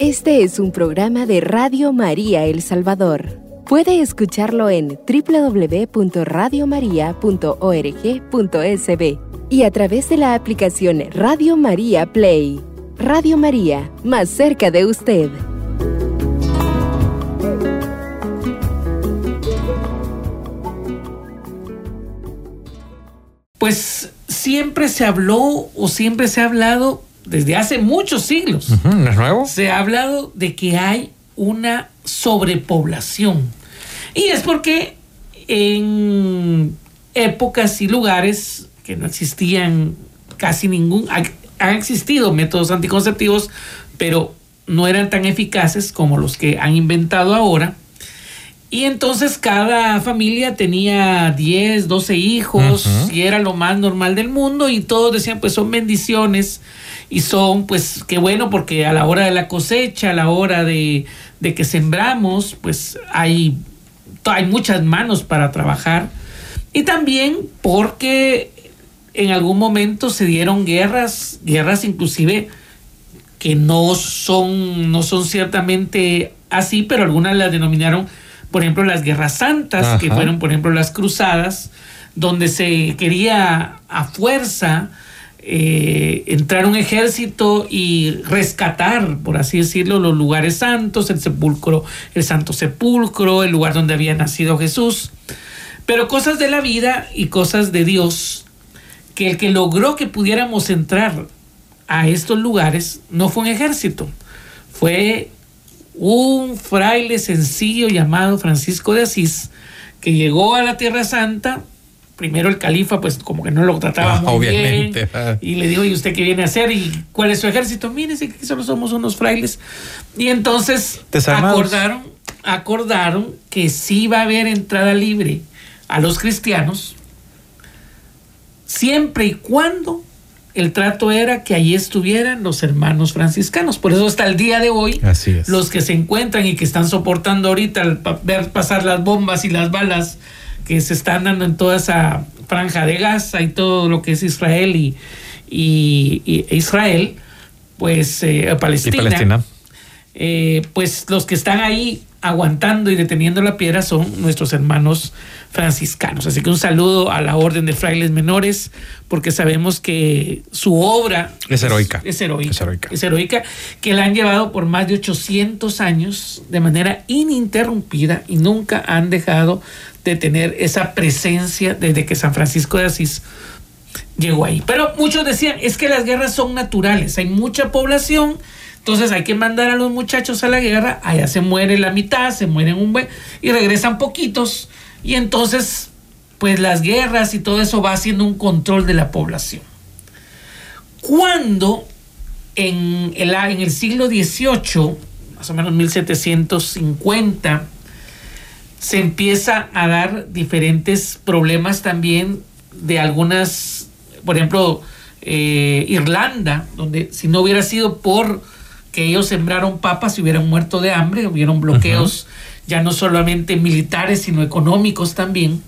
Este es un programa de Radio María El Salvador. Puede escucharlo en www.radiomaria.org.sb y a través de la aplicación Radio María Play. Radio María, más cerca de usted. Pues siempre se habló o siempre se ha hablado desde hace muchos siglos. ¿No es nuevo? Se ha hablado de que hay una sobrepoblación. Y es porque en épocas y lugares que no existían casi ningún, han existido métodos anticonceptivos, pero no eran tan eficaces como los que han inventado ahora. Y entonces cada familia tenía 10, 12 hijos y era lo más normal del mundo y todos decían pues son bendiciones y son pues qué bueno porque a la hora de la cosecha, a la hora de, de que sembramos pues hay, hay muchas manos para trabajar. Y también porque en algún momento se dieron guerras, guerras inclusive que no son, no son ciertamente así, pero algunas las denominaron por ejemplo, las guerras santas, que fueron, por ejemplo, las cruzadas, donde se quería a fuerza eh, entrar un ejército y rescatar, por así decirlo, los lugares santos, el sepulcro, el santo sepulcro, el lugar donde había nacido Jesús. Pero cosas de la vida y cosas de Dios, que el que logró que pudiéramos entrar a estos lugares no fue un ejército, fue un fraile sencillo llamado Francisco de Asís, que llegó a la Tierra Santa. Primero el califa, pues como que no lo trataba ah, muy bien. Ah. Y le dijo, ¿y usted qué viene a hacer? ¿Y cuál es su ejército? Mírese que solo somos unos frailes. Y entonces acordaron, acordaron que sí va a haber entrada libre a los cristianos, siempre y cuando el trato era que allí estuvieran los hermanos franciscanos. Por eso hasta el día de hoy, los que se encuentran y que están soportando ahorita ver pasar las bombas y las balas que se están dando en toda esa franja de Gaza y todo lo que es Israel y, y, Israel, pues eh, Palestina, eh, pues los que están ahí aguantando y deteniendo la piedra son nuestros hermanos franciscanos. Así que un saludo a la Orden de Frailes Menores, porque sabemos que su obra es heroica. Es, heroica, es heroica. que la han llevado por más de 800 años de manera ininterrumpida y nunca han dejado de tener esa presencia desde que San Francisco de Asís llegó ahí. Pero muchos decían, es que las guerras son naturales, hay mucha población entonces hay que mandar a los muchachos a la guerra, allá se muere la mitad, se mueren un buen y regresan poquitos. Y entonces, pues las guerras y todo eso va haciendo un control de la población. Cuando en el, en el siglo XVIII, más o menos 1750, se empieza a dar diferentes problemas también de algunas, por ejemplo, eh, Irlanda, donde si no hubiera sido por que ellos sembraron papas y hubieran muerto de hambre, hubieron bloqueos ya no solamente militares, sino económicos también.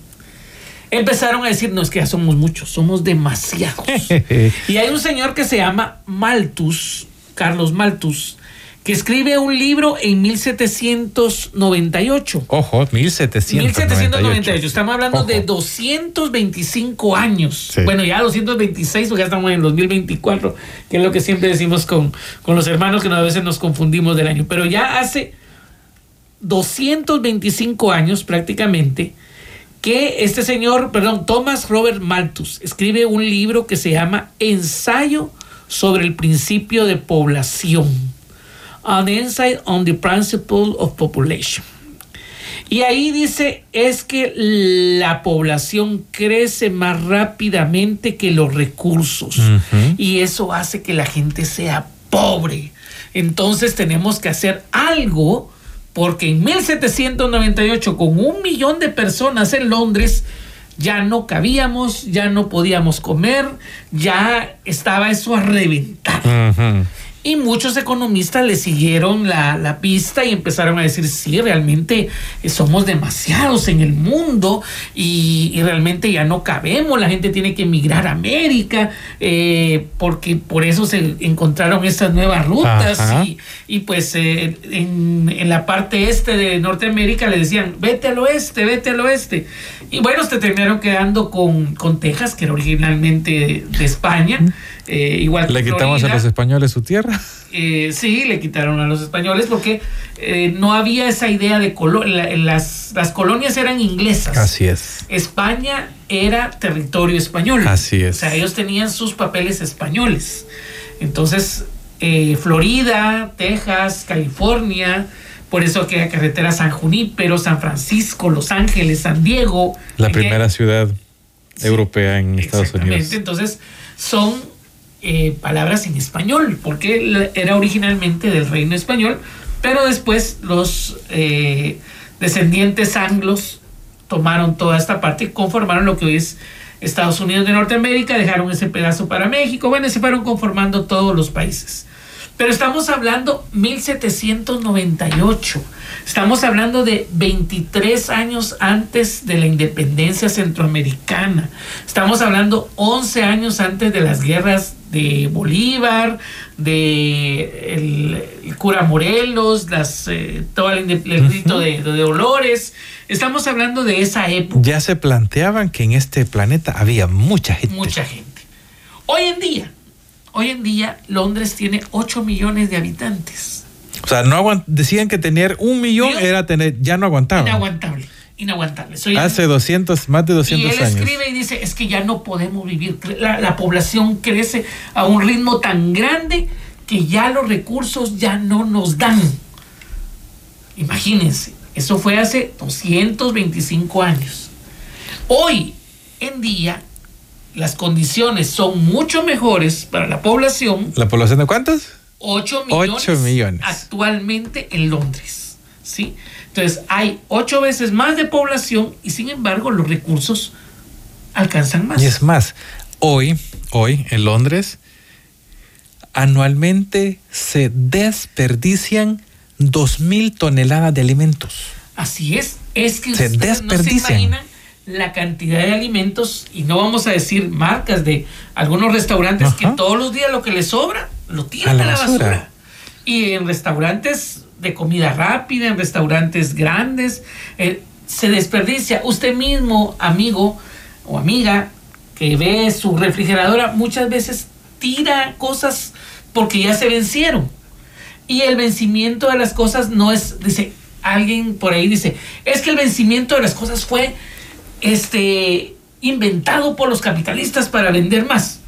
Empezaron a decir, no, es que ya somos muchos, somos demasiados. y hay un señor que se llama Malthus, Carlos Malthus, que escribe un libro en 1798. Ojo, 1798. 1798. Estamos hablando de 225 años. Bueno, ya 226, porque ya estamos en 2024, que es lo que siempre decimos con, con los hermanos, que a veces nos confundimos del año. Pero ya hace 225 años prácticamente que este señor, perdón, Thomas Robert Malthus, escribe un libro que se llama Ensayo sobre el principio de población an insight on the principle of population. Y ahí dice, es que la población crece más rápidamente que los recursos. Y eso hace que la gente sea pobre. Entonces tenemos que hacer algo porque en 1798 con un millón de personas en Londres ya no cabíamos, ya no podíamos comer, ya estaba eso a reventar. Y muchos economistas le siguieron la, la, pista y empezaron a decir, sí, realmente somos demasiados en el mundo y, y realmente ya no cabemos, la gente tiene que emigrar a América, eh, porque por eso se encontraron estas nuevas rutas y, y, pues eh, en, en, la parte este de Norteamérica le decían, vete al oeste, vete al oeste. Y bueno, se terminaron quedando con, con Texas, que era originalmente de, de España. Eh, igual ¿Le quitamos Florida. a los españoles su tierra? Eh, sí, le quitaron a los españoles porque eh, no había esa idea de las, las colonias eran inglesas. Así es. España era territorio español. Así es. O sea, ellos tenían sus papeles españoles. Entonces, eh, Florida, Texas, California, por eso aquella carretera San Junípero, San Francisco, Los Ángeles, San Diego. La primera ciudad europea en Estados Unidos. Entonces, son eh, palabras en español, porque era originalmente del reino español, pero después los eh, descendientes anglos tomaron toda esta parte y conformaron lo que hoy es Estados Unidos de Norteamérica, dejaron ese pedazo para México, bueno, se fueron conformando todos los países. Pero estamos hablando 1798. Estamos hablando de 23 años antes de la independencia centroamericana. Estamos hablando 11 años antes de las guerras de Bolívar, de el, el cura Morelos, las, eh, todo el, el grito de, de, Dolores. Estamos hablando de esa época. Ya se planteaban que en este planeta había mucha gente. Mucha gente. Hoy en día, hoy en día Londres tiene 8 millones de habitantes. O sea, no decían que tener un millón era tener, ya no aguantaban. Inaguantable inaguantable. Soy Hace 200, más de 200 y él años. escribe y dice, es que ya no podemos vivir. La, la, población crece a un ritmo tan grande que ya los recursos ya no nos dan. Imagínense, eso fue hace 225 años. Hoy en día las condiciones son mucho mejores para la población. ¿La población de cuántos? 8 millones, 8 millones. actualmente en Londres. ¿sí? Entonces hay ocho veces más de población y sin embargo los recursos alcanzan más. Y es más, hoy, hoy en Londres, anualmente se desperdician dos mil toneladas de alimentos. Así es, es que se desperdician. no se imaginan la cantidad de alimentos y no vamos a decir marcas de algunos restaurantes Ajá. que todos los días lo que les sobra lo tiran a la, a la basura. basura. Y en restaurantes de comida rápida, en restaurantes grandes, eh, se desperdicia. Usted mismo, amigo o amiga, que ve su refrigeradora, muchas veces tira cosas porque ya se vencieron. Y el vencimiento de las cosas no es, dice, alguien por ahí dice, es que el vencimiento de las cosas fue este inventado por los capitalistas para vender más.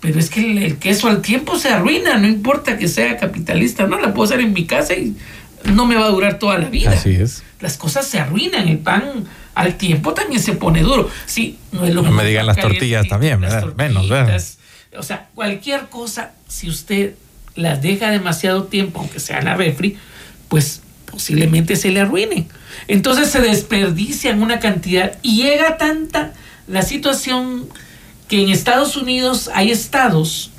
Pero es que el, el, queso al tiempo se arruina, no importa que sea capitalista, no la puedo hacer en mi casa y no me va a durar toda la vida. Así es. Las cosas se arruinan, el pan al tiempo también se pone duro. Sí, no es lo No me digan las tortillas también, las ¿verdad? Menos, ¿verdad? O sea, cualquier cosa, si usted las deja demasiado tiempo, aunque sea en la refri, pues posiblemente se le arruinen. Entonces se desperdician una cantidad y llega tanta la situación que en Estados Unidos hay estados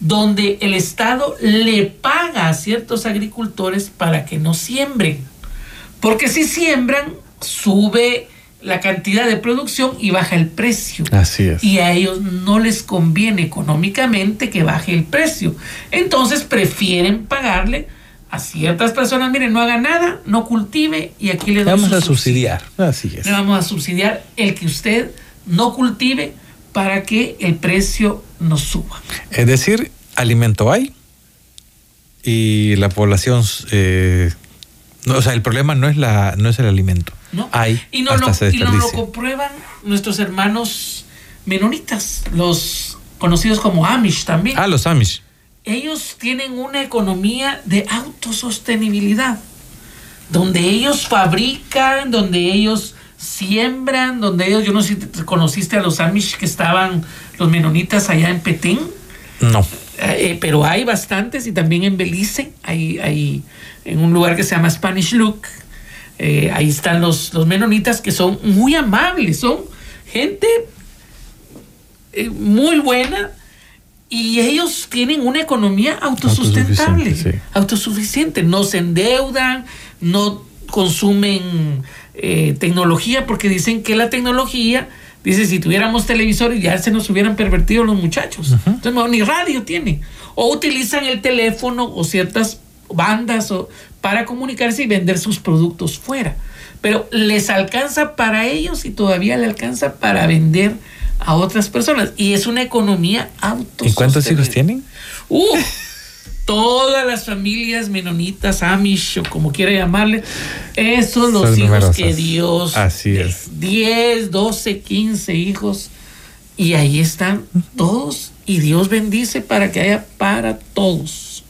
donde el Estado le paga a ciertos agricultores para que no siembren. Porque si siembran, sube la cantidad de producción y baja el precio. Así es. Y a ellos no les conviene económicamente que baje el precio. Entonces prefieren pagarle a ciertas personas, miren, no haga nada, no cultive y aquí le vamos a subsidiar. Así es. Le vamos a subsidiar el que usted no cultive para que el precio no suba. Es decir, alimento hay y la población, eh, no, o sea, el problema no es la, no es el alimento, ¿No? hay y no, lo, y no lo comprueban nuestros hermanos menonitas, los conocidos como Amish también. Ah, los Amish. Ellos tienen una economía de autosostenibilidad, donde ellos fabrican, donde ellos siembran, donde ellos, yo no sé si te- conociste a los Amish que estaban, los menonitas allá en Petén, No. eh, pero hay bastantes y también en Belice, hay, hay en un lugar que se llama Spanish Look, eh, ahí están los, los menonitas que son muy amables, son gente eh, muy buena y ellos tienen una economía autosustentable, Autosuficiente, sí. autosuficiente. No se endeudan, no consumen eh, tecnología porque dicen que la tecnología, dice, si tuviéramos televisores ya se nos hubieran pervertido los muchachos. Entonces, no, ni radio tienen. O utilizan el teléfono o ciertas bandas o, para comunicarse y vender sus productos fuera. Pero les alcanza para ellos y todavía le alcanza para vender a otras personas. Y es una economía autosostenible. ¿Y cuántos hijos tienen? Uf, todas las familias menonitas, Amish o como quiera llamarle, esos los Son hijos numerosas. que Dios. Así es. 10, 12, 15 hijos. Y ahí están todos. Y Dios bendice para que haya para todos.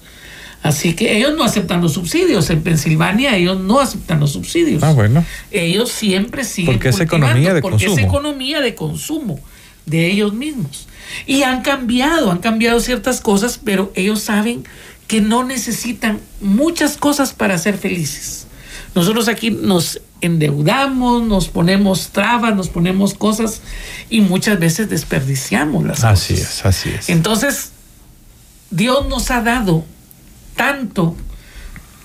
Así que ellos no aceptan los subsidios. En Pensilvania ellos no aceptan los subsidios. Ah, bueno. Ellos siempre siguen Porque es economía de porque es consumo. economía de consumo de ellos mismos. Y han cambiado, han cambiado ciertas cosas, pero ellos saben que no necesitan muchas cosas para ser felices. Nosotros aquí nos endeudamos, nos ponemos trabas, nos ponemos cosas y muchas veces desperdiciamos las Así cosas. es, así es. Entonces, Dios nos ha dado tanto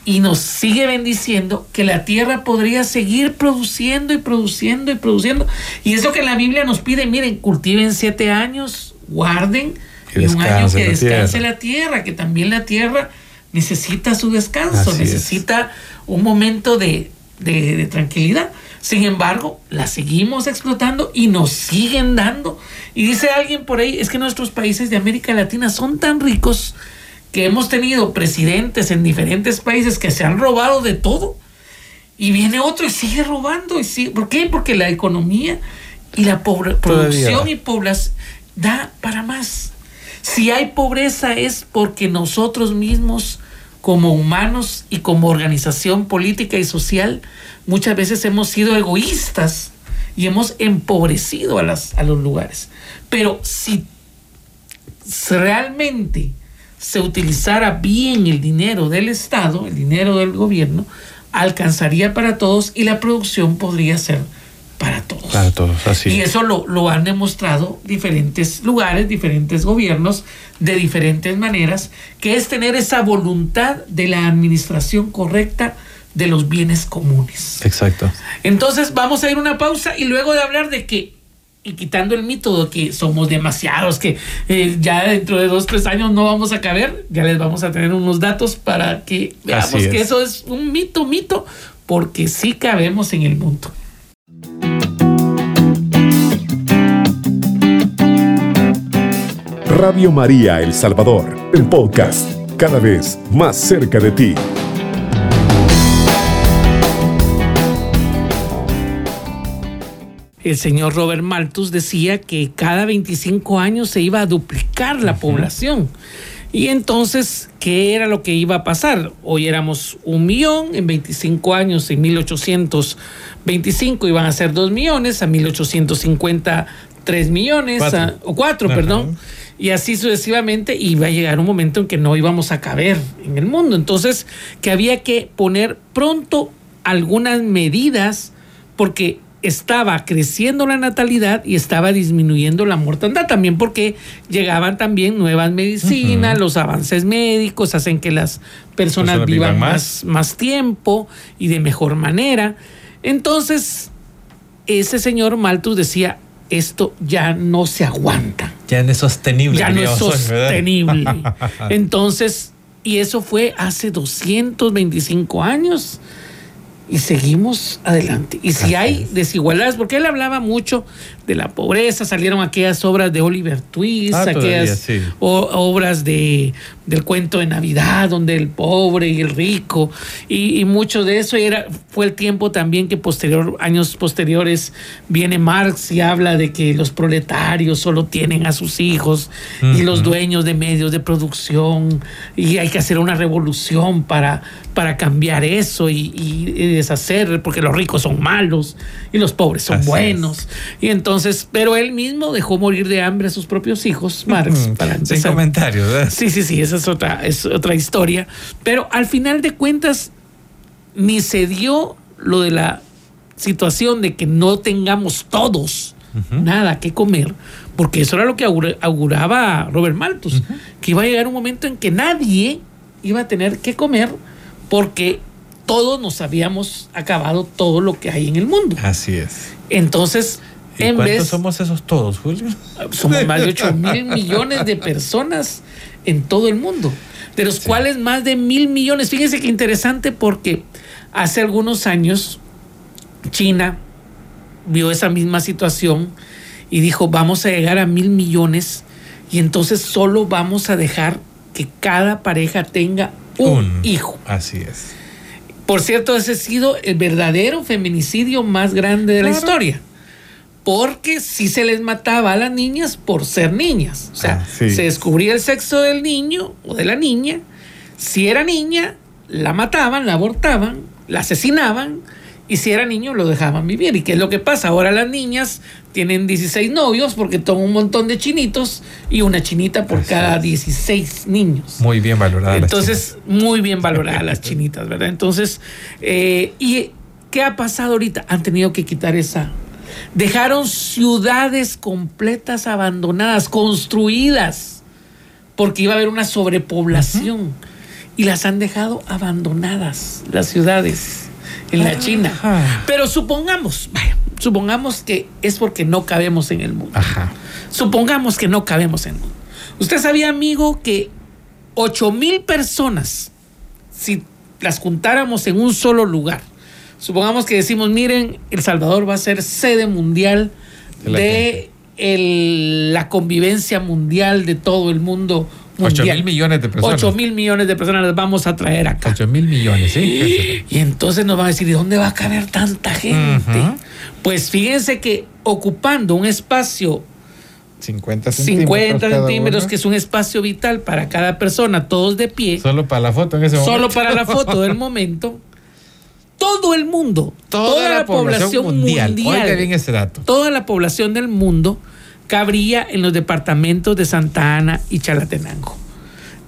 y nos sigue bendiciendo que la tierra podría seguir produciendo y produciendo y produciendo. Y eso que la Biblia nos pide, miren, cultiven siete años, guarden y un año que la descanse tierra. la tierra, que también la tierra necesita su descanso, Así es. necesita un momento de, de- de tranquilidad. Sin embargo, la seguimos explotando y nos siguen dando. Y dice alguien por ahí, es que nuestros países de América Latina son tan ricos que hemos tenido presidentes en diferentes países que se han robado de todo. Y viene otro y sigue robando. Y sigue- ¿Por qué? Porque la economía y la pobre- producción y población da para más. Si hay pobreza es porque nosotros mismos, como humanos y como organización política y social, muchas veces hemos sido egoístas y hemos empobrecido a, las, a los lugares. Pero si realmente se utilizara bien el dinero del Estado, el dinero del gobierno, alcanzaría para todos y la producción podría ser para todos. Para todos, así Y es. eso lo, lo han demostrado diferentes lugares, diferentes gobiernos, de diferentes maneras, que es tener esa voluntad de la administración correcta de los bienes comunes. Exacto. Entonces vamos a ir a una pausa y luego de hablar de que, y quitando el mito de que somos demasiados, que eh, ya dentro de dos, tres años no vamos a caber, ya les vamos a tener unos datos para que veamos que es. eso es un mito, mito, porque sí cabemos en el mundo. Radio María El Salvador, el podcast, cada vez más cerca de ti. El señor Robert Malthus decía que cada 25 años se iba a duplicar la población. Y entonces, ¿qué era lo que iba a pasar? Hoy éramos un millón, en 25 años, en 1825 iban a ser dos millones, a 1850 tres millones, Cuatro. a- o cuatro, perdón. Y así sucesivamente iba a llegar un momento en que no íbamos a caber en el mundo. Entonces, que había que poner pronto algunas medidas porque estaba creciendo la natalidad y estaba disminuyendo la mortandad. También porque llegaban también nuevas medicinas, los avances médicos hacen que las personas Personas vivan vivan más, más tiempo y de mejor manera. Entonces, ese señor Malthus decía, esto ya no se aguanta Ya no es sostenible. ya no es sostenible. Entonces, y eso fue hace 225 años y seguimos adelante. Y si hay es. desigualdades, porque él hablaba mucho de la pobreza, salieron aquellas obras de Oliver Twist, Ah, todavía, aquellas sí. o- obras de, del cuento de Navidad, donde el pobre y el rico, y, y mucho de eso era, fue el tiempo también que posterior, años posteriores viene Marx y habla de que los proletarios solo tienen a sus hijos y los dueños de medios de producción, y hay que hacer una revolución para, para cambiar eso y, y- y deshacer, porque los ricos son malos y los pobres son Así es. buenos. Y entonces, pero él mismo dejó morir de hambre a sus propios hijos, Marx, Mm, para Sin comentarios, ¿verdad? Sí, sí, sí, esa es otra, es otra historia. Pero al final de cuentas, ni se dio lo de la situación de que no tengamos todos nada que comer, porque eso era lo que augura- auguraba Robert Malthus, que iba a llegar un momento en que nadie iba a tener que comer porque todos nos habíamos acabado todo lo que hay en el mundo. Así es. Entonces, ¿Y en cuántos vez somos esos todos, Julio? somos más de 8 mil millones de personas en todo el mundo, de los cuales más de mil millones. Fíjense qué interesante porque hace algunos años China vio esa misma situación y dijo, vamos a llegar a mil millones y entonces solo vamos a dejar que cada pareja tenga un, hijo. Así es. Por cierto, ese ha sido el verdadero feminicidio más grande de la historia. Porque si se les mataba a las niñas por ser niñas. O sea, Ah, sí. se descubría el sexo del niño o de la niña. Si era niña, la mataban, la abortaban, la asesinaban. Y si era niño, lo dejaban vivir. ¿Y qué es lo que pasa? Ahora las niñas tienen 16 novios porque toman un montón de chinitos y una chinita por Así cada es. 16 niños. Muy bien valorada. la Entonces, muy bien valoradas las chinitas, ¿verdad? Entonces, eh, ¿y qué ha pasado ahorita? Han tenido que quitar esa. Dejaron ciudades completas abandonadas, construidas, porque iba a haber una sobrepoblación. Y las han dejado abandonadas, las ciudades, en la China. Ajá. Pero supongamos, vaya, supongamos que es porque no cabemos en el mundo. Ajá. Supongamos que no cabemos en. Usted sabía, amigo, que 8 mil personas, si las juntáramos en un solo lugar, supongamos que decimos, miren, El Salvador va a ser sede mundial De la de el- la convivencia mundial de todo el mundo. Mundial. mil millones de personas. 8 mil millones de personas las vamos a traer acá. 8 mil millones, sí. Y entonces nos van a decir, ¿y dónde va a caber tanta gente? Pues fíjense que ocupando un espacio 50 centímetros. 50 cada centímetros, que es un espacio vital para cada persona, todos de pie, Solo para la foto en ese momento. solo para la foto del momento, todo el mundo, Toda, la, población, mundial. Oiga bien ese dato. toda la población del mundo cabría en los departamentos de Santa Ana y Chalatenango.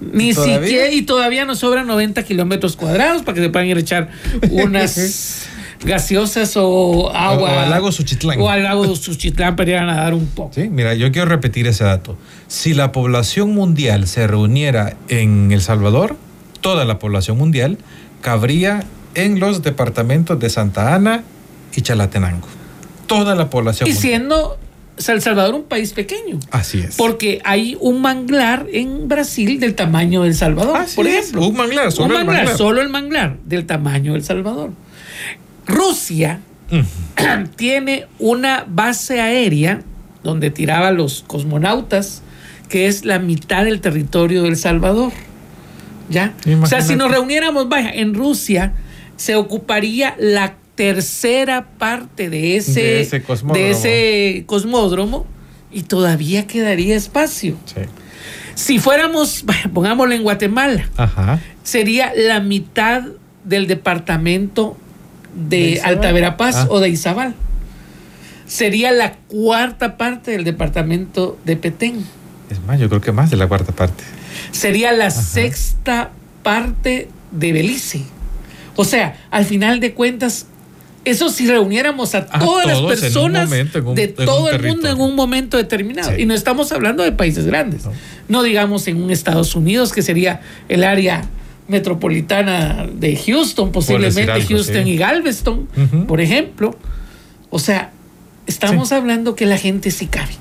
Ni ¿Todavía? siquiera, y todavía nos sobran 90 kilómetros cuadrados para que se puedan ir a echar unas gaseosas o agua. O al lago Suchitlán. O al lago Suchitlán para ir a nadar un poco. Sí, mira, yo quiero repetir ese dato. Si la población mundial se reuniera en El Salvador, toda la población mundial cabría en los departamentos de Santa Ana y Chalatenango. Toda la población Y mundial. El Salvador un país pequeño. Así es. Porque hay un manglar en Brasil del tamaño de El Salvador, Así por es, ejemplo. un manglar, solo Un el manglar, manglar. solo el manglar del tamaño de El Salvador. Rusia tiene una base aérea donde tiraba los cosmonautas, que es la mitad del territorio de El Salvador. ¿Ya? O sea, si nos reuniéramos, vaya, en Rusia se ocuparía la tercera parte de ese, De ese cosmódromo. de ese cosmódromo y todavía quedaría espacio. Sí. Si fuéramos, pongámoslo en Guatemala, Ajá. sería la mitad del departamento ¿De? Alta Verapaz Ah. o de Izabal. Sería la cuarta parte del departamento de Petén. Es más, yo creo que más de la cuarta parte. Sería la sexta parte de Belice. O sea, al final de cuentas, eso si reuniéramos a A todas las personas momento, en un- de todo el mundo en un momento determinado. Sí. Y no estamos hablando de países grandes. No. No, digamos en un Estados Unidos, que sería el área metropolitana de Houston, posiblemente algo, Houston sí. y Galveston, por ejemplo. O sea, estamos hablando que la gente sí cabe.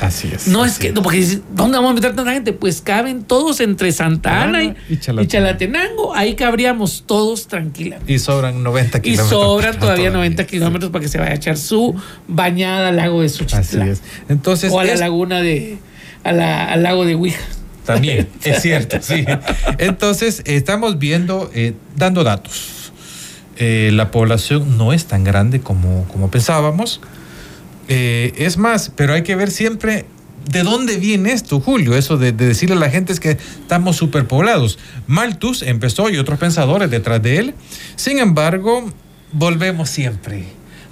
Así es. No es así que, no, porque ¿dónde vamos a meter tanta gente? Pues caben todos entre Santa Ana y, y y Chalatenango. Ahí cabríamos todos tranquilamente. Y sobran 90 Y kilómetros. sobran No, todavía 90 kilómetros para que se vaya a echar su bañada al lago de Así Suchitlán. es. Entonces, O a la es- laguna de. A la- al lago de Huija. También, es cierto, sí. Entonces, estamos viendo, eh, dando datos. Eh, la población no es tan grande como, como pensábamos. Eh, es más, pero hay que ver siempre de dónde viene esto, Julio. Eso de, de decirle a la gente es que estamos superpoblados. Malthus empezó y otros pensadores detrás de él. Sin embargo, volvemos siempre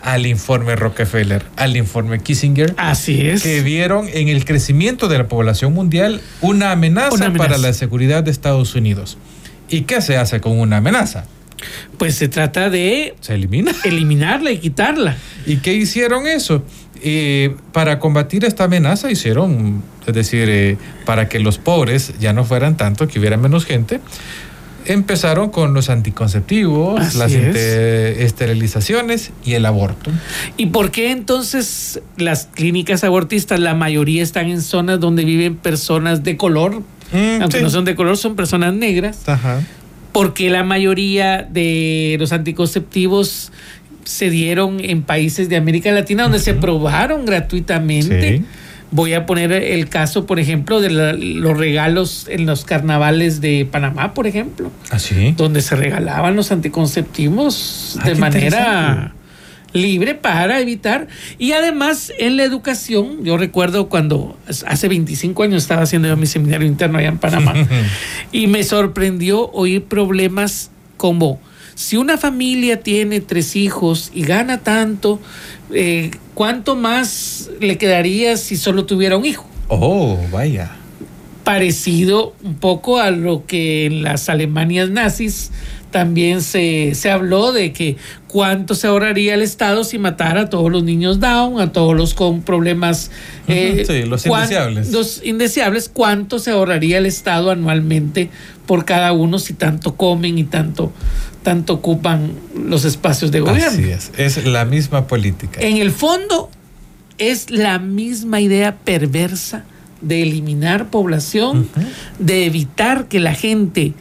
al informe Rockefeller, al informe Kissinger Así es. que vieron en el crecimiento de la población mundial una amenaza, Una amenaza. para la seguridad de Estados Unidos. ¿Y qué se hace con una amenaza? Pues se trata de Se elimina. eliminarla y quitarla. ¿Y qué hicieron eso? Y para combatir esta amenaza hicieron, es decir, eh, para que los pobres ya no fueran tanto, que hubiera menos gente, empezaron con los anticonceptivos, Así las es. esterilizaciones y el aborto. ¿Y por qué entonces las clínicas abortistas, la mayoría están en zonas donde viven personas de color? Mm, Aunque sí. no son de color, son personas negras. Ajá. Porque la mayoría de los anticonceptivos se dieron en países de América Latina donde se probaron gratuitamente. Sí. Voy a poner el caso, por ejemplo, de la- los regalos en los carnavales de Panamá, por ejemplo, Así. donde se regalaban los anticonceptivos Ah, de manera libre para evitar. Y además en la educación, yo recuerdo cuando hace 25 años estaba haciendo yo mi seminario interno allá en Panamá. Y me sorprendió oír problemas como si una familia tiene tres hijos y gana tanto, eh, ¿cuánto más le quedaría si solo tuviera un hijo? Oh, vaya. Parecido un poco a lo que en las Alemanias nazis también se, se habló de que cuánto se ahorraría el Estado si matara a todos los niños down, a todos los con problemas eh, sí, los indeseables. los indeseables, cuánto se ahorraría el Estado anualmente por cada uno si tanto comen y tanto, tanto ocupan los espacios de gobierno. Así es. Es la misma política. En el fondo es la misma idea perversa de eliminar población, de evitar que la gente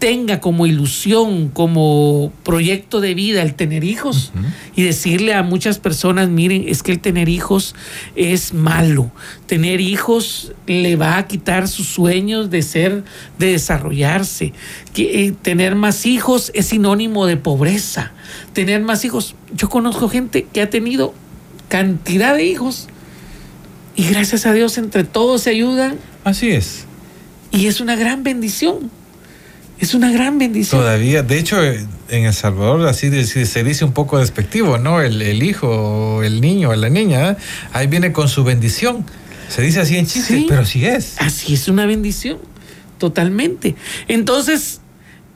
tenga como ilusión, como proyecto de vida el tener hijos y decirle a muchas personas, miren, es que el tener hijos es malo. Tener hijos le va a quitar sus sueños de ser, de desarrollarse. Que, eh, tener más hijos es sinónimo de pobreza. Tener más hijos, yo conozco gente que ha tenido cantidad de hijos y gracias a Dios entre todos se ayudan Así es. y es una gran bendición. Es una gran bendición. Todavía, de hecho, en El Salvador así se dice un poco despectivo, ¿no? El, el hijo, el niño, la niña, ¿eh? ahí viene con su bendición. Se dice así en chiste, Sí. pero sí es. Así es una bendición, totalmente. Entonces,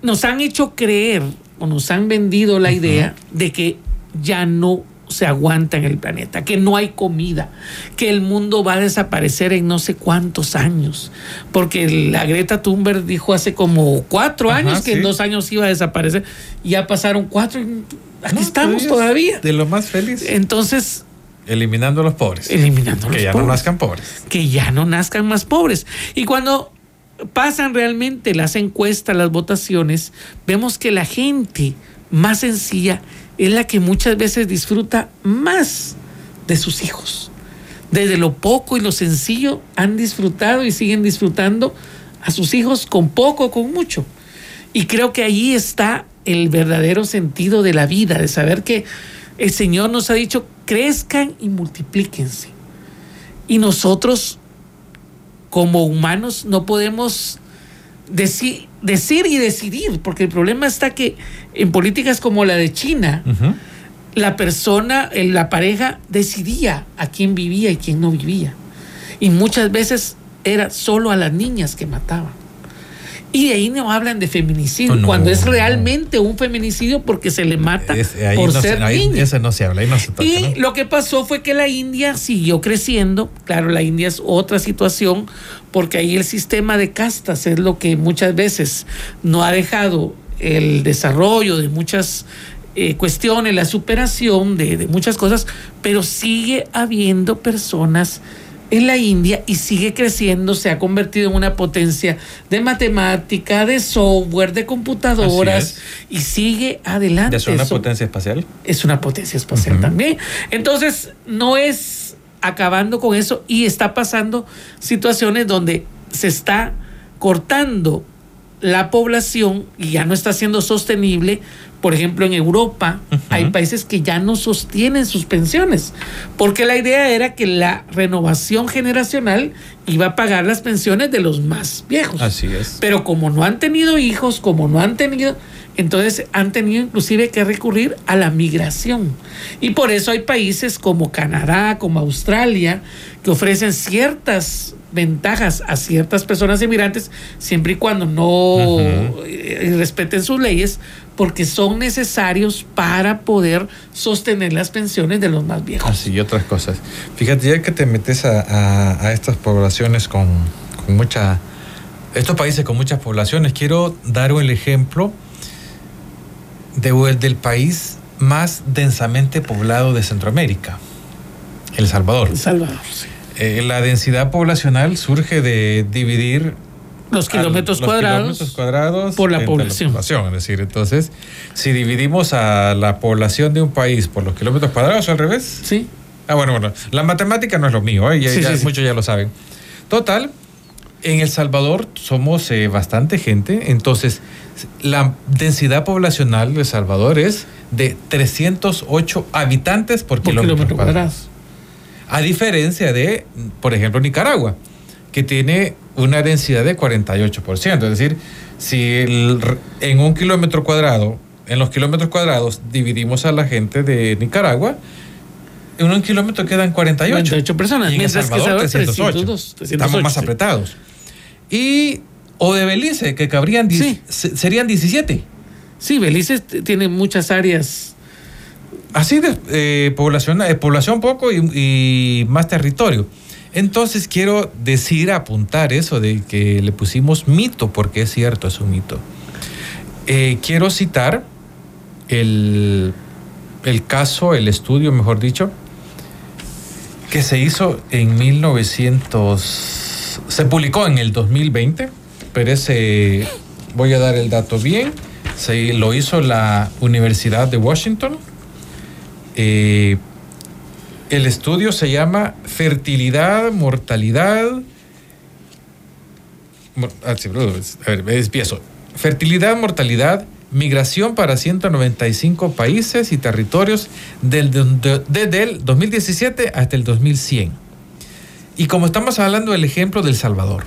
nos han hecho creer o nos han vendido la idea de que ya no se aguanta en el planeta, que no hay comida, que el mundo va a desaparecer en no sé cuántos años. Porque la Greta Thunberg dijo hace como cuatro Ajá, años que en dos años iba a desaparecer. Ya pasaron cuatro y aquí No, estamos todavía. De lo más feliz. Entonces, Eliminando a los pobres. eliminando a los que ya pobres no nazcan pobres. que ya no nazcan más pobres. Y cuando pasan realmente las encuestas, las votaciones, vemos que la gente más sencilla es la que muchas veces disfruta más de sus hijos. Desde lo poco y lo sencillo han disfrutado y siguen disfrutando a sus hijos con poco con mucho. Y creo que ahí está el verdadero sentido de la vida, de saber que el Señor nos ha dicho, crezcan y multiplíquense. Y nosotros, como humanos, no podemos deci- decir y decidir, porque el problema está que en políticas como la de China, la persona, la pareja decidía a quién vivía y quién no vivía. Y muchas veces era solo a las niñas que mataban. Y de ahí no hablan de feminicidio, No, cuando es realmente un feminicidio porque se le mata Es- por no se- ser ahí- niña. Eso no se habla, ahí no se toca. Y lo que pasó fue que la India siguió creciendo. Claro, la India es otra situación porque ahí el sistema de castas es lo que muchas veces no ha dejado el desarrollo de muchas eh, cuestiones, la superación de, de muchas cosas, pero sigue habiendo personas en la India y sigue creciendo, se ha convertido en una potencia de matemática, de software, de computadoras y sigue adelante. ¿Ya son una Eso- potencia espacial? es una potencia espacial también. Entonces, no es acabando con eso y está pasando situaciones donde se está cortando la población y ya no está siendo sostenible. Por ejemplo, en Europa hay países que ya no sostienen sus pensiones, porque la idea era que la renovación generacional iba a pagar las pensiones de los más viejos. Así es. Pero como no han tenido hijos, como no han tenido, entonces han tenido inclusive que recurrir a la migración. Y por eso hay países como Canadá, como Australia, que ofrecen ciertas ventajas a ciertas personas inmigrantes, siempre y cuando no eh, respeten sus leyes, porque son necesarios para poder sostener las pensiones de los más viejos. Así y otras cosas. Fíjate, ya que te metes a, a- a estas poblaciones con, con mucha. Estos países con muchas poblaciones, quiero dar el ejemplo de- del país más densamente poblado de Centroamérica, El Salvador. El Salvador, sí. Eh, la densidad poblacional surge de dividir Los kilómetros los cuadrados. kilómetros cuadrados por la entre población. Es decir, entonces, si dividimos a la población de un país por los kilómetros cuadrados, al revés. Sí. Ah, bueno, bueno. La matemática no es lo mío, ¿eh? ya, Sí, ya sí, sí. muchos ya lo saben. Total, en El Salvador somos eh, bastante gente, entonces la densidad poblacional de El Salvador es de 308 habitantes por, Por kilómetro, kilómetro cuadrado. cuadrado. A diferencia de, por ejemplo, Nicaragua, que tiene una densidad de 48%. Es decir, si el- en un kilómetro cuadrado, en los kilómetros cuadrados dividimos a la gente de Nicaragua, en un kilómetro quedan 48. 48 personas, Y en mientras que Salvador, El Salvador, 308. 302, Estamos más 308, sí. apretados. Y o de Belice, que cabrían, Sí. serían 17. Sí, Belice tiene muchas áreas. Así de eh, población, eh, población poco y, y más territorio. Entonces quiero decir, apuntar eso de que le pusimos mito, porque es cierto, es un mito. Eh, quiero citar el, el caso, el estudio, mejor dicho, que se hizo en 1900, se publicó en el 2020, pero ese, voy a dar el dato bien, se lo hizo la Universidad de Washington. Eh, el estudio se llama Fertilidad, Mortalidad. Mor- ah, sí, a ver, empiezo. Fertilidad, mortalidad, migración para 195 países y territorios del, de- desde el 2017 hasta el 2100. Y como estamos hablando del ejemplo del Salvador,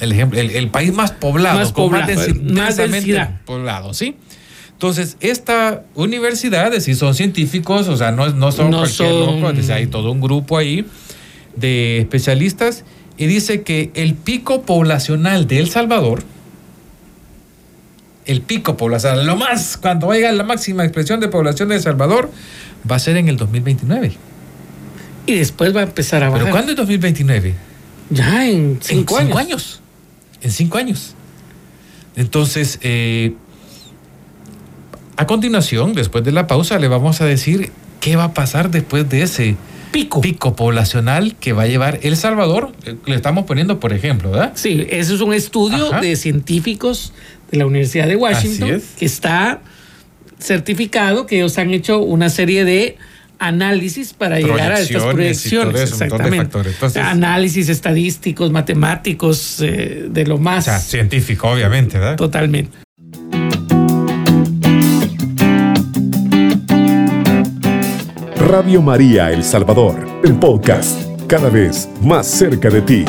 el, ejemplo, el, el país más poblado, Más poblado, más densidad. poblado, ¿sí? Entonces, esta universidad, decir, son científicos, o sea, no, no son No cualquier son- loco, hay todo un grupo ahí de especialistas y dice que el pico poblacional de El Salvador, el pico poblacional, lo más, cuando vaya la máxima expresión de población de El Salvador, va a ser en el 2029. Y después va a empezar a bajar. ¿Pero cuándo es 2029? Ya en cinco en años. En cinco años. Entonces, eh, a continuación, después de la pausa, le vamos a decir qué va a pasar después de ese Pico. pico poblacional que va a llevar El Salvador. Eh, Le estamos poniendo, por ejemplo, ¿verdad? Sí, ese es un estudio Ajá. de científicos de la Universidad de Washington es. que está certificado que ellos han hecho una serie de análisis para llegar a estas Proyecciones un montón de Exactamente. Entonces- análisis estadísticos, matemáticos, eh, de lo O más sea, científico, obviamente, ¿verdad? totalmente. Radio María El Salvador, el podcast, cada vez más cerca de ti.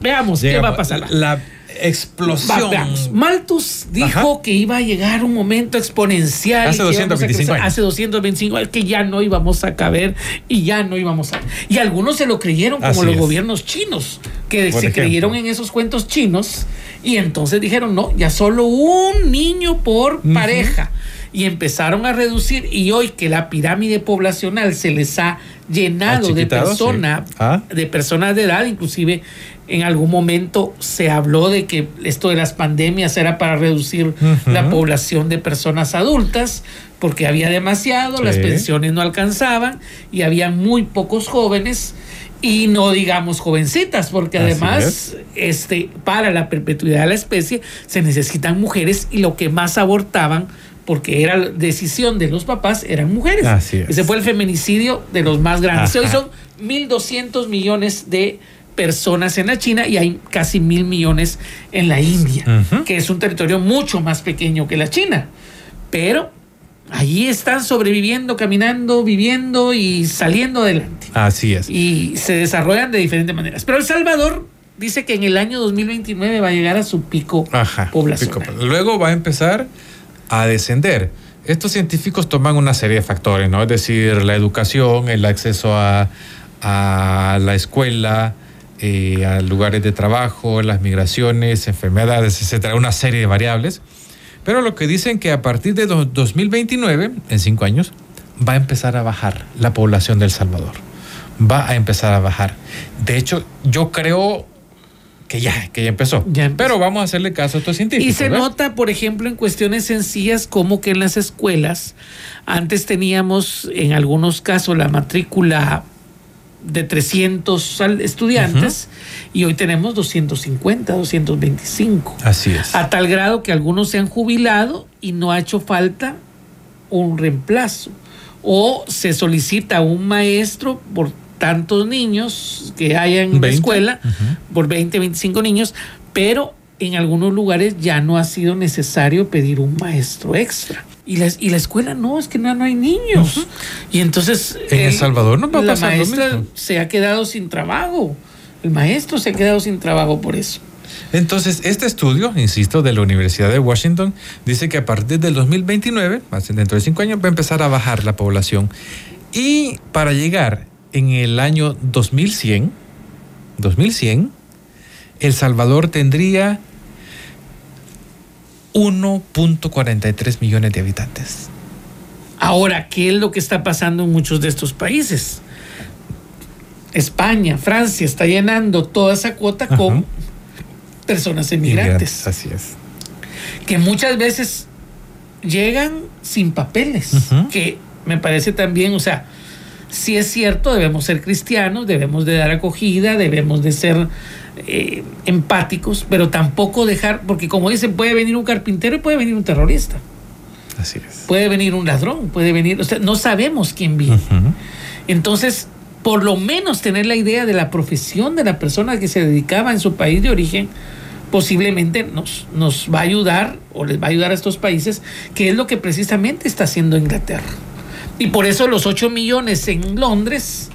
Veamos qué va a pasar. La Va, explosión. veamos. Malthus dijo Ajá. que iba a llegar un momento exponencial. Hace y que íbamos a 225 crecer. años. Hace 225 años que ya no íbamos a caber y ya no íbamos a. Y algunos se lo creyeron, como Así los es. gobiernos chinos, que Por se ejemplo. creyeron en esos cuentos chinos y entonces dijeron, no, ya solo un niño por pareja. Y empezaron a reducir y hoy que la pirámide poblacional se les ha llenado de sí. personas Ah. de personas de edad, inclusive en algún momento se habló de que esto de las pandemias era para reducir la población de personas adultas, porque había demasiado, Sí. las pensiones no alcanzaban y había muy pocos jóvenes y no digamos jovencitas, porque Así además este para la perpetuidad de la especie se necesitan mujeres y lo que más abortaban porque era decisión de los papás eran mujeres. Así es. Ese fue el feminicidio de los más grandes. Ajá. Hoy son 1.200 millones de personas en la China y hay casi mil millones en la India, que es un territorio mucho más pequeño que la China. Pero allí están sobreviviendo, caminando, viviendo y saliendo adelante. Así es. Y se desarrollan de diferentes maneras. Pero El Salvador dice que en el año 2029 va a llegar a su pico Ajá. poblacional. pico. Luego va a empezar a descender. Estos científicos toman una serie de factores, ¿no? Es decir, la educación, el acceso a, a la escuela, eh, a lugares de trabajo, las migraciones, enfermedades, etcétera, una serie de variables. Pero lo que dicen que a partir de 2029, en cinco años, va a empezar a bajar la población del Salvador. Va a empezar a bajar. De hecho, yo creo que ya, que ya empezó. Pero vamos a hacerle caso a estos científicos. Y se nota, por ejemplo, en cuestiones sencillas como que en las escuelas antes teníamos en algunos casos la matrícula de 300 estudiantes y hoy tenemos 250, 225. Así es. A tal grado que algunos se han jubilado y no ha hecho falta un reemplazo. O se solicita un maestro por tantos niños que hayan en la escuela, por 20, 25 niños, pero en algunos lugares ya no ha sido necesario pedir un maestro extra. Y la, y la escuela no, es que no, no hay niños. Y entonces... En El Salvador no va a la pasar maestra se ha quedado sin trabajo. El maestro se ha quedado sin trabajo por eso. Entonces, este estudio, insisto, de la Universidad de Washington, dice que a partir del 2029, dentro de cinco años, va a empezar a bajar la población. Y para llegar en el año 2100, 2100, El Salvador tendría 1.43 millones de habitantes. Ahora, ¿qué es lo que está pasando en muchos de estos países? España, Francia está llenando toda esa cuota con personas emigrantes. Así es. Que muchas veces llegan sin papeles, que me parece también, o sea, si es cierto, debemos ser cristianos, debemos de dar acogida, debemos de ser eh, empáticos, pero tampoco dejar, porque como dicen, puede venir un carpintero y puede venir un terrorista. Así es. Puede venir un ladrón, puede venir, o sea, no sabemos quién viene. Entonces, por lo menos tener la idea de la profesión de la persona que se dedicaba en su país de origen, posiblemente nos, nos va a ayudar o les va a ayudar a estos países, que es lo que precisamente está haciendo Inglaterra. Y por eso los 8 millones en Londres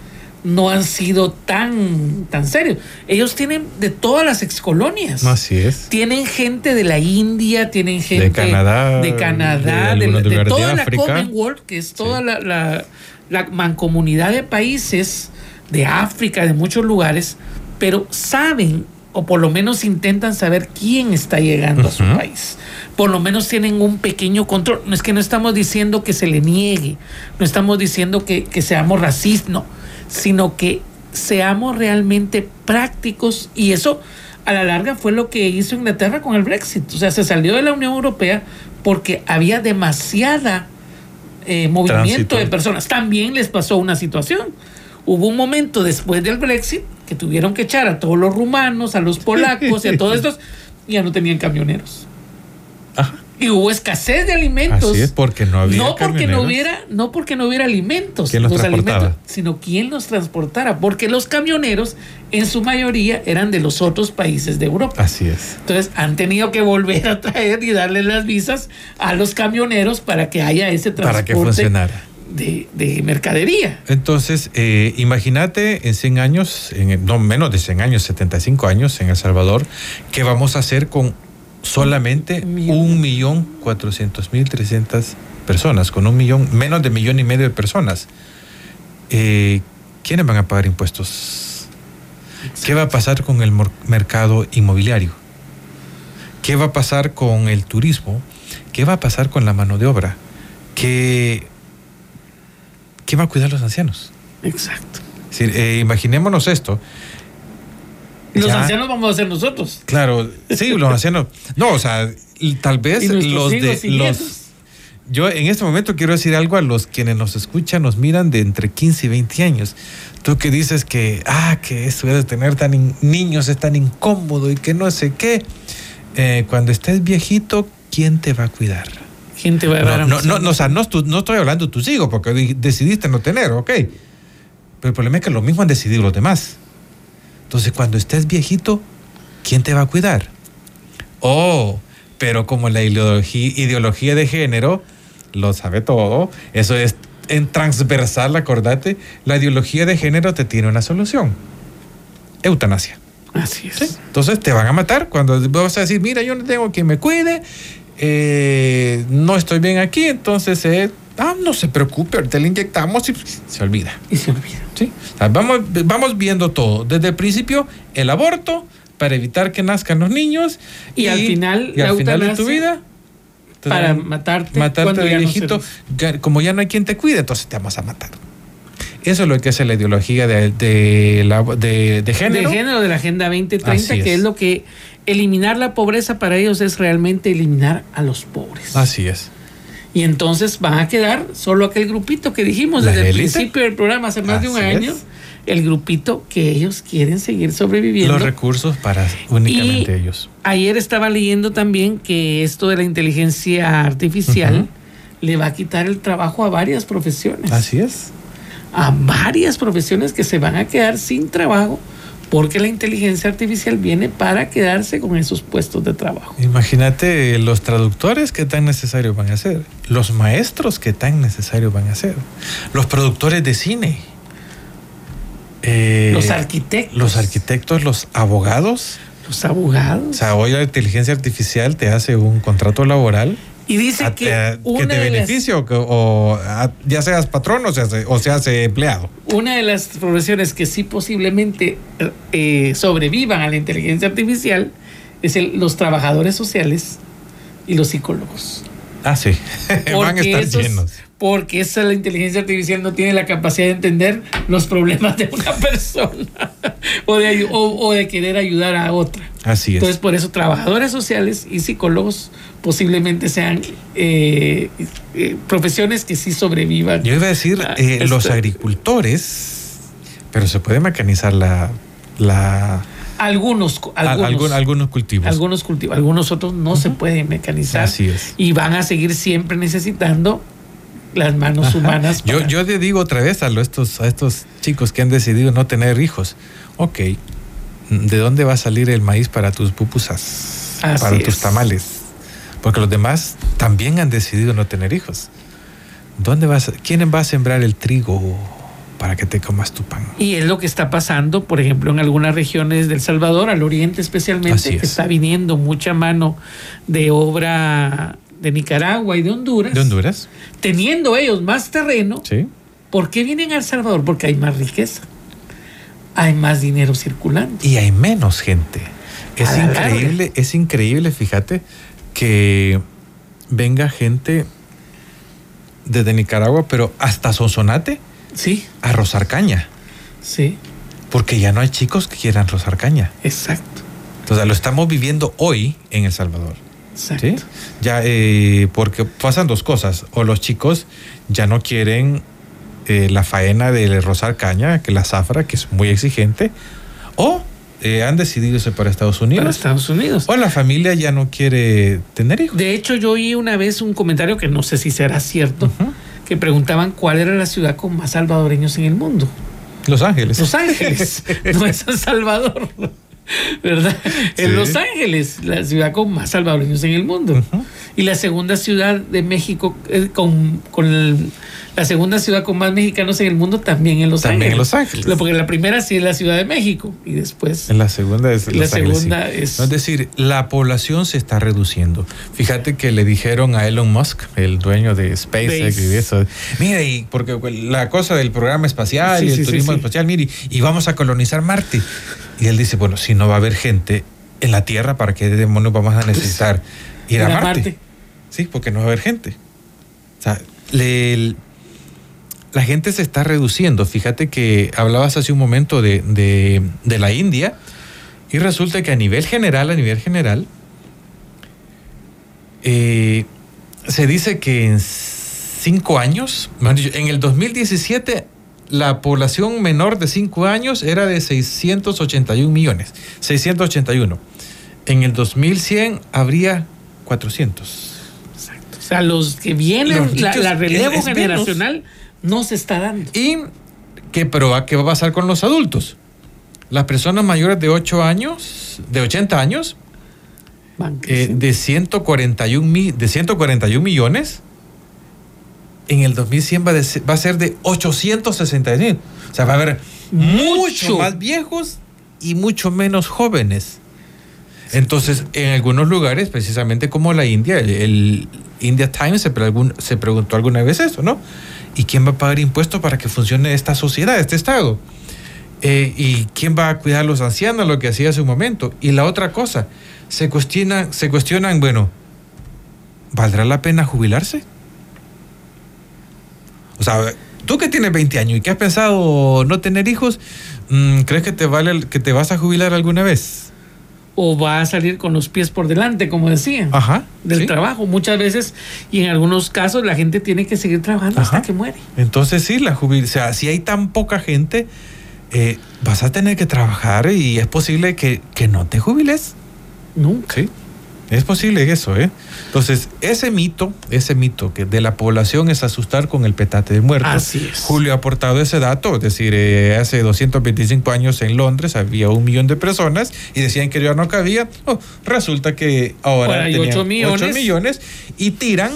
no han sido tan, tan serios. Ellos tienen de todas las excolonias. Así es. Tienen gente de la India, tienen gente de Canadá, de, Canadá, de, toda la Commonwealth, que es toda la, mancomunidad de países de África, de muchos lugares, pero saben, o por lo menos intentan saber quién está llegando a su país. Por lo menos tienen un pequeño control. No es que no estamos diciendo que se le niegue, no estamos diciendo que, que seamos racistas, no sino que seamos realmente prácticos y eso a la larga fue lo que hizo Inglaterra con el Brexit. O sea, se salió de la Unión Europea porque había demasiada eh, movimiento de personas. También les pasó una situación. Hubo un momento después del Brexit que tuvieron que echar a todos los rumanos, a los polacos y a todos estos, y ya no tenían camioneros. Ajá y hubo escasez de alimentos. Así es, porque no había no porque no hubiera no porque no hubiera alimentos, ¿Quién los, alimentos, sino quién los transportara, porque los camioneros en su mayoría eran de los otros países de Europa. Así es. Entonces han tenido que volver a traer y darle las visas a los camioneros para que haya ese transporte. Para que funcionara. De, de, mercadería. Entonces, eh, imagínate en 100 años, en, no menos de 100 años, 75 años en El Salvador, ¿qué vamos a hacer con solamente un millón cuatrocientos mil trescientas personas, con un millón, menos de millón y medio de personas. Eh, ¿Quiénes van a pagar impuestos? ¿Qué va a pasar con el mercado inmobiliario? ¿Qué va a pasar con el turismo? ¿Qué va a pasar con la mano de obra? ¿Qué, qué va a cuidar los ancianos? Exacto. Eh, imaginémonos esto. Los ancianos vamos a ser nosotros. Claro, sí, los ancianos. No, o sea, tal vez los de los. Yo en este momento quiero decir algo a los quienes nos escuchan, nos miran de entre 15 y 20 años. Tú que dices que, ah, que esto de tener tan niños es tan incómodo y que no sé qué. Eh, cuando estés viejito, ¿quién te va a cuidar? ¿Quién te va a dar? No, no, no, o sea, no, no estoy hablando de tus hijos porque decidiste no tener, ok. Pero el problema es que lo mismo han decidido los demás. Entonces, cuando estés viejito, ¿quién te va a cuidar? Oh, pero como la ideología, de género lo sabe todo, eso es en transversal, acordate, la ideología de género te tiene una solución. Eutanasia. Así es. Entonces te van a matar cuando vas a decir, mira, yo no tengo quien me cuide, eh, no estoy bien aquí, entonces eh, Ah, no se preocupe, ahorita le inyectamos y se olvida. Y se olvida. ¿sí? O sea, vamos, vamos viendo todo. Desde el principio, el aborto para evitar que nazcan los niños. Y al final, y al final de tu vida. para dan- matarte Matarte de no viejito. como ya no hay quien te cuide, entonces te vamos a matar. Eso es lo que hace la ideología de, de, la- de- de género. De género de la Agenda 2030, Así que es. es lo que eliminar la pobreza para ellos es realmente eliminar a los pobres. Así es. Y entonces van a quedar solo aquel grupito que dijimos desde el principio del programa, hace más de un año, es. el grupito que ellos quieren seguir sobreviviendo. Los recursos para únicamente Y ellos. Ayer estaba leyendo también que esto de la inteligencia artificial le va a quitar el trabajo a varias profesiones. Así es. A varias profesiones que se van a quedar sin trabajo porque la inteligencia artificial viene para quedarse con esos puestos de trabajo. Imagínate los traductores que tan necesarios van a ser, los maestros que tan necesarios van a ser, los productores de cine, eh, los arquitectos, los arquitectos, los abogados. los abogados. O sea, hoy la inteligencia artificial te hace un contrato laboral y dice a- que, a- que una, te las, beneficie o, que- o a- ya seas patrón o seas, o seas empleado. una de las profesiones que sí posiblemente eh, sobrevivan a la inteligencia artificial es el- los trabajadores sociales y los psicólogos. Ah, sí. van a estar esos- llenos. Porque esa la inteligencia artificial no tiene la capacidad de entender los problemas de una persona o, de, ayu- o- o de querer ayudar a otra. Así es. Entonces, por eso, trabajadores sociales y psicólogos posiblemente sean eh, eh, profesiones que sí sobrevivan. Yo iba a decir eh, los agricultores, pero se puede mecanizar la, la Algunos, algunos, algunos cultivos. algunos cultivos, algunos otros no se pueden mecanizar. Así es. Y van a seguir siempre necesitando las manos Ajá. humanas. Yo, para- yo le digo otra vez a, lo- estos, a estos chicos que han decidido no tener hijos, ok, ¿de dónde va a salir el maíz para tus pupusas? Así para tus es. tamales. Porque los demás también han decidido no tener hijos. ¿Dónde vas? ¿Quién va a sembrar el trigo para que te comas tu pan? Y es lo que está pasando, por ejemplo, en algunas regiones del Salvador, al oriente especialmente, Así que es. está viniendo mucha mano de obra de Nicaragua y de Honduras, ¿De Honduras? teniendo ellos más terreno. Sí. ¿Por qué vienen al Salvador? Porque hay más riqueza, hay más dinero circulando. Y hay menos gente. Es A increíble, es increíble, fíjate, que venga gente desde Nicaragua, pero hasta Sonsonate Sí, a rozar caña. sí, Porque ya no hay chicos que quieran rozar caña. exacto, Entonces lo estamos viviendo hoy en El Salvador. exacto. ¿sí? Ya, eh, porque pasan dos cosas. O los chicos ya no quieren eh, la faena de rozar caña, que la zafra, que es muy exigente. O eh, han decidido irse para Estados Para Unidos. Estados Unidos. O la familia ya no quiere tener hijos. De hecho, yo oí una vez un comentario que no sé si será cierto. Que preguntaban cuál era la ciudad con más salvadoreños en el mundo. Los Ángeles. Los Ángeles, no es San Salvador, ¿verdad? En. Los Ángeles, la ciudad con más salvadoreños en el mundo. Y la segunda ciudad de México, eh, con, con el- la segunda ciudad con más mexicanos en el mundo, también en Los También en Ángeles. Los Ángeles. Lo- Porque la primera sí es la Ciudad de México y después... En la segunda es La Ángeles, segunda sí. es- No, es decir, la población se está reduciendo. Fíjate que le dijeron a Elon Musk, el dueño de SpaceX Space. y eso, mire, y porque la cosa del programa espacial Sí, y el turismo espacial, mire, y vamos a colonizar Marte. Y él dice, bueno, si no va a haber gente en la Tierra, ¿para qué demonios vamos a necesitar ir a Marte? Marte. Sí, porque no va a haber gente. O sea, le- el- la gente se está reduciendo. Fíjate que hablabas hace un momento de, de- de la India y resulta que a nivel general, a nivel general, eh, se dice que en cinco años, en el 2017, la población menor de cinco años era de 681 millones, 681. En el 2100 habría 400. Exacto. O sea, los que vienen, Los la, la relevo es- es menos. generacional no se está dando. ¿Y qué, pero, qué va a pasar con los adultos? Las personas mayores de 8 años, de 80 años, eh, de, 141 mi- de 141 millones, en el 2100 va, de ser- va a ser de 861. O sea, va a haber mucho, Mucho. más viejos y mucho menos jóvenes. Entonces, en algunos lugares, precisamente como la India, el, el India Times se, pregun- se preguntó alguna vez eso, ¿no? ¿Y quién va a pagar impuestos para que funcione esta sociedad, este Estado? Eh, ¿Y quién va a cuidar a los ancianos, lo que hacía hace un momento? Y la otra cosa, se cuestionan, se cuestionan bueno, ¿valdrá la pena jubilarse? O sea, tú que tienes 20 años y que has pensado no tener hijos, mm, ¿crees que te, vale, que te vas a jubilar alguna vez? O va a salir con los pies por delante, como decían. Ajá. del sí. trabajo. Muchas veces y en algunos casos la gente tiene que seguir trabajando Ajá. hasta que muere. Entonces sí, la jubil o sea, si hay tan poca gente, eh, vas a tener que trabajar y es posible que, que no te jubiles. Nunca. Sí, es posible eso, ¿eh? Entonces, ese mito, ese mito que de la población es asustar con el petate de muertos. Así es. Julio ha aportado ese dato, es decir, eh, hace 225 años en Londres había un millón de personas y decían que ya no cabía. Oh, resulta que ahora, Ahora hay tenían ocho millones. ocho millones y tiran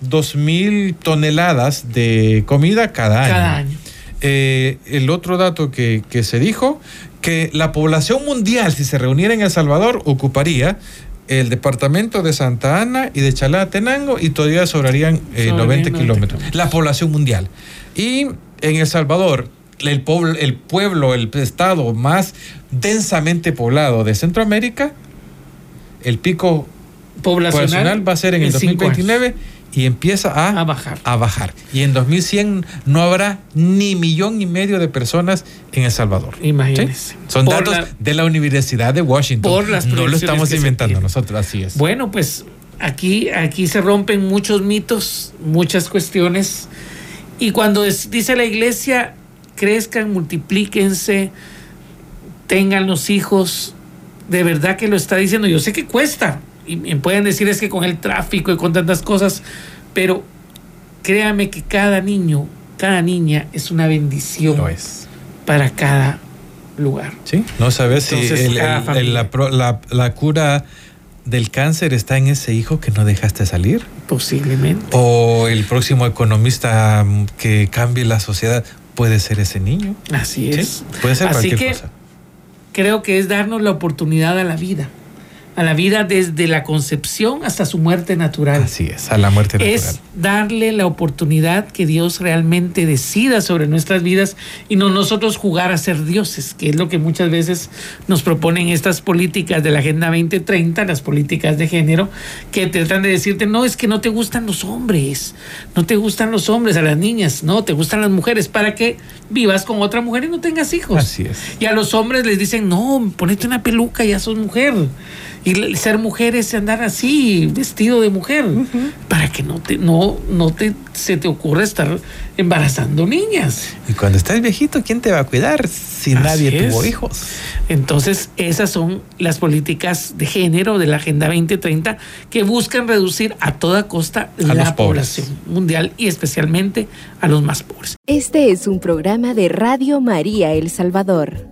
dos mil toneladas de comida cada año. Cada año. Eh, el otro dato que, que se dijo, que la población mundial, si se reuniera en El Salvador, ocuparía el departamento de Santa Ana y de Chalatenango y todavía sobrarían eh, Sobrarían 90 90 kilómetros. kilómetros. La población mundial. Y en El Salvador, el pueblo, el pueblo, el estado más densamente poblado de Centroamérica, el pico Poblacional, poblacional va a ser en el cinco años. 2029 y empieza a, A bajar. a bajar. Y en 2100 no habrá ni millón y medio de personas en El Salvador. Imagínense. ¿Sí? Son Por datos la- de la Universidad de Washington. Por las no lo estamos inventando nosotros, así es. Bueno, pues aquí, aquí se rompen muchos mitos, muchas cuestiones. Y cuando es- dice la iglesia, crezcan, multiplíquense, tengan los hijos, de verdad que lo está diciendo. Yo sé que cuesta. Y me pueden decir es que con el tráfico y con tantas cosas, pero créame que cada niño, cada niña es una bendición Lo es. para cada lugar. ¿Sí? No sabes si el- el- el- la, pro- la- la cura del cáncer está en ese hijo que no dejaste salir. Posiblemente. O el próximo economista mm, que cambie la sociedad puede ser ese niño. Así ¿Sí? es. Puede ser Así cualquier que cosa. creo que es darnos la oportunidad a la vida. A la vida desde la concepción hasta su muerte natural. Así es, a la muerte natural. es darle la oportunidad que Dios realmente decida sobre nuestras vidas y no nosotros jugar a ser dioses, que es lo que muchas veces nos proponen estas políticas de la Agenda 2030, las políticas de género, que tratan de decirte, no, es que no te gustan los hombres, no te gustan los hombres, a las niñas, no, te gustan las mujeres, para que vivas con otra mujer y no tengas hijos. Así es. Y a los hombres les dicen, no, ponete una peluca, ya sos mujer. Y ser mujer es andar así, vestido de mujer, para que no te, no, no te, se te ocurra estar embarazando niñas. Y cuando estás viejito, ¿quién te va a cuidar si Así nadie tuvo hijos? Entonces, esas son las políticas de género de la Agenda 2030 que buscan reducir a toda costa A la población mundial y especialmente a los más pobres. Este es un programa de Radio María El Salvador.